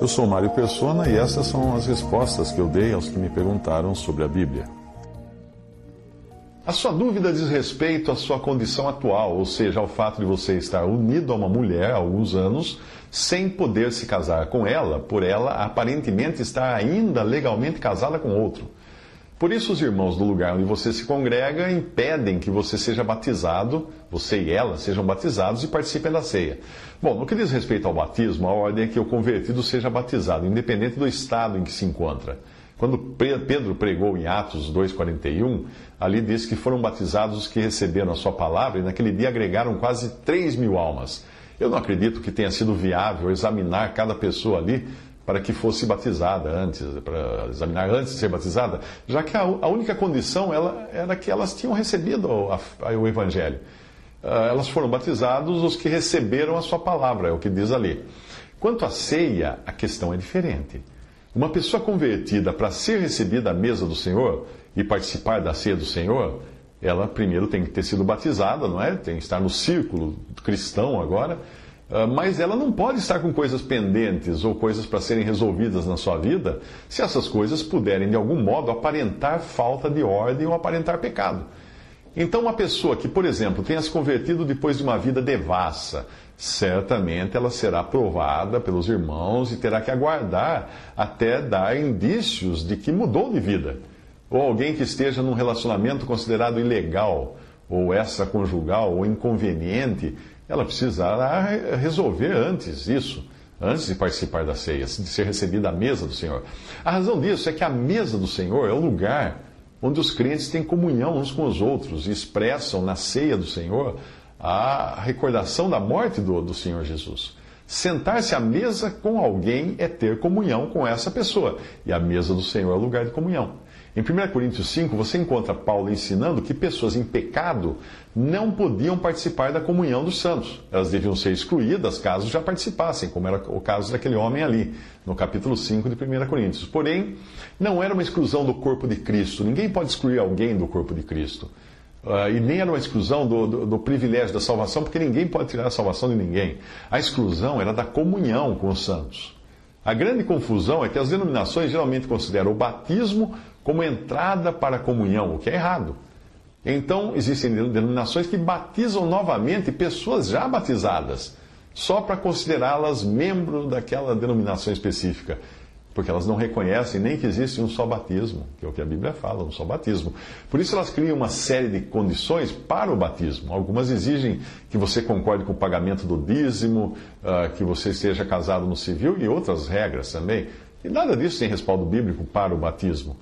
Eu sou Mário Persona e essas são as respostas que eu dei aos que me perguntaram sobre a Bíblia. A sua dúvida diz respeito à sua condição atual, ou seja, ao fato de você estar unido a uma mulher há alguns anos sem poder se casar com ela, por ela aparentemente estar ainda legalmente casada com outro. Por isso, os irmãos do lugar onde você se congrega impedem que você seja batizado, você e ela sejam batizados e participem da ceia. Bom, no que diz respeito ao batismo, a ordem é que o convertido seja batizado, independente do estado em que se encontra. Quando Pedro pregou em Atos 2,41, ali diz que foram batizados os que receberam a sua palavra e naquele dia agregaram quase 3 mil almas. Eu não acredito que tenha sido viável examinar cada pessoa ali para que fosse batizada antes, para examinar antes de ser batizada, já que a, a única condição ela, era que elas tinham recebido a, a, o Evangelho. Uh, elas foram batizadas os que receberam a sua palavra, é o que diz ali. Quanto à ceia, a questão é diferente. Uma pessoa convertida para ser recebida à mesa do Senhor e participar da ceia do Senhor, ela primeiro tem que ter sido batizada, não é? Tem que estar no círculo cristão agora mas ela não pode estar com coisas pendentes ou coisas para serem resolvidas na sua vida se essas coisas puderem, de algum modo, aparentar falta de ordem ou aparentar pecado. Então, uma pessoa que, por exemplo, tenha se convertido depois de uma vida devassa, certamente ela será provada pelos irmãos e terá que aguardar até dar indícios de que mudou de vida. Ou alguém que esteja num relacionamento considerado ilegal, ou extraconjugal, ou inconveniente, ela precisará resolver antes isso, antes de participar da ceia, de ser recebida à mesa do Senhor. A razão disso é que a mesa do Senhor é o lugar onde os crentes têm comunhão uns com os outros e expressam na ceia do Senhor a recordação da morte do, do Senhor Jesus. Sentar-se à mesa com alguém é ter comunhão com essa pessoa, e a mesa do Senhor é o lugar de comunhão. Em 1 Coríntios 5, você encontra Paulo ensinando que pessoas em pecado não podiam participar da comunhão dos santos. Elas deviam ser excluídas caso já participassem, como era o caso daquele homem ali, no capítulo 5 de 1 Coríntios. Porém, não era uma exclusão do corpo de Cristo. Ninguém pode excluir alguém do corpo de Cristo. Uh, e nem era uma exclusão do, do, do, privilégio da salvação, porque ninguém pode tirar a salvação de ninguém. A exclusão era da comunhão com os santos. A grande confusão é que as denominações geralmente consideram o batismo como entrada para a comunhão, o que é errado. Então, existem denominações que batizam novamente pessoas já batizadas, só para considerá-las membros daquela denominação específica, porque elas não reconhecem nem que existe um só batismo, que é o que a Bíblia fala, um só batismo. Por isso, elas criam uma série de condições para o batismo. Algumas exigem que você concorde com o pagamento do dízimo, ah, que você esteja casado no civil e outras regras também. E nada disso tem respaldo bíblico para o batismo.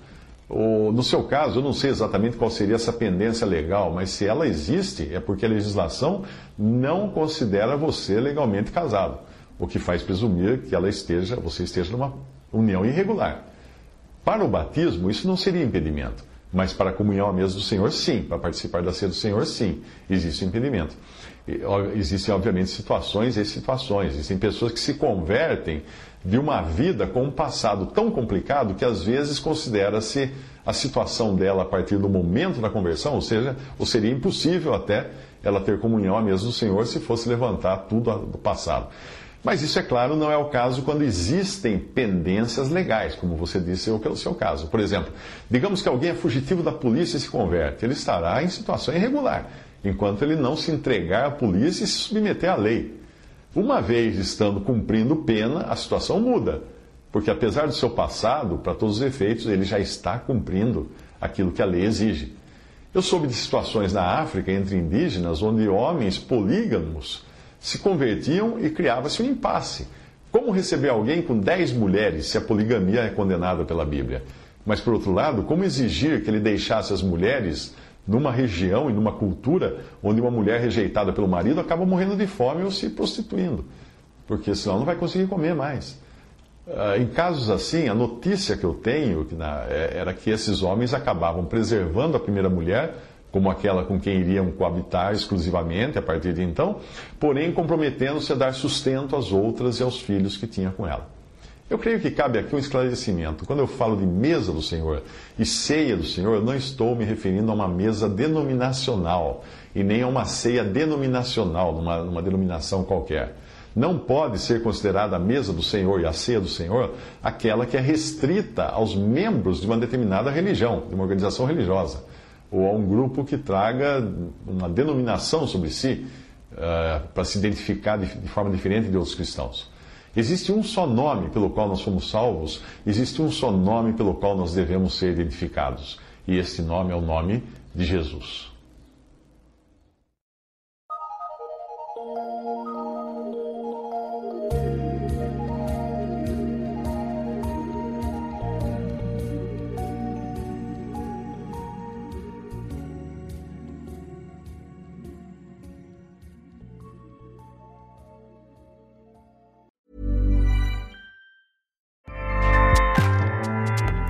No seu caso, eu não sei exatamente qual seria essa pendência legal, mas se ela existe, é porque a legislação não considera você legalmente casado, o que faz presumir que ela esteja, você esteja numa união irregular. Para o batismo, isso não seria impedimento, mas para a comunhão à mesa do Senhor, sim. Para participar da ceia do Senhor, sim, existe um impedimento. Existem, obviamente, situações e situações. Existem pessoas que se convertem de uma vida com um passado tão complicado que às vezes considera-se a situação dela a partir do momento da conversão, ou seja, ou seria impossível até ela ter comunhão à mesa do Senhor se fosse levantar tudo do passado. Mas isso, é claro, não é o caso quando existem pendências legais, como você disse, ou pelo seu caso. Por exemplo, digamos que alguém é fugitivo da polícia e se converte. Ele estará em situação irregular, enquanto ele não se entregar à polícia e se submeter à lei. Uma vez estando cumprindo pena, a situação muda, porque apesar do seu passado, para todos os efeitos, ele já está cumprindo aquilo que a lei exige. Eu soube de situações na África entre indígenas onde homens polígamos se convertiam e criava-se um impasse. Como receber alguém com dez mulheres se a poligamia é condenada pela Bíblia? Mas, por outro lado, como exigir que ele deixasse as mulheres numa região e numa cultura onde uma mulher rejeitada pelo marido acaba morrendo de fome ou se prostituindo, porque senão não vai conseguir comer mais. Uh, em casos assim, a notícia que eu tenho é, era que esses homens acabavam preservando a primeira mulher, como aquela com quem iriam coabitar exclusivamente a partir de então, porém comprometendo-se a dar sustento às outras e aos filhos que tinha com ela. Eu creio que cabe aqui um esclarecimento. Quando eu falo de mesa do Senhor e ceia do Senhor, não estou me referindo a uma mesa denominacional e nem a uma ceia denominacional, numa, numa denominação qualquer. Não pode ser considerada a mesa do Senhor e a ceia do Senhor aquela que é restrita aos membros de uma determinada religião, de uma organização religiosa, ou a um grupo que traga uma denominação sobre si uh, para se identificar de, de forma diferente de outros cristãos. Existe um só nome pelo qual nós fomos salvos, existe um só nome pelo qual nós devemos ser identificados. E esse nome é o nome de Jesus.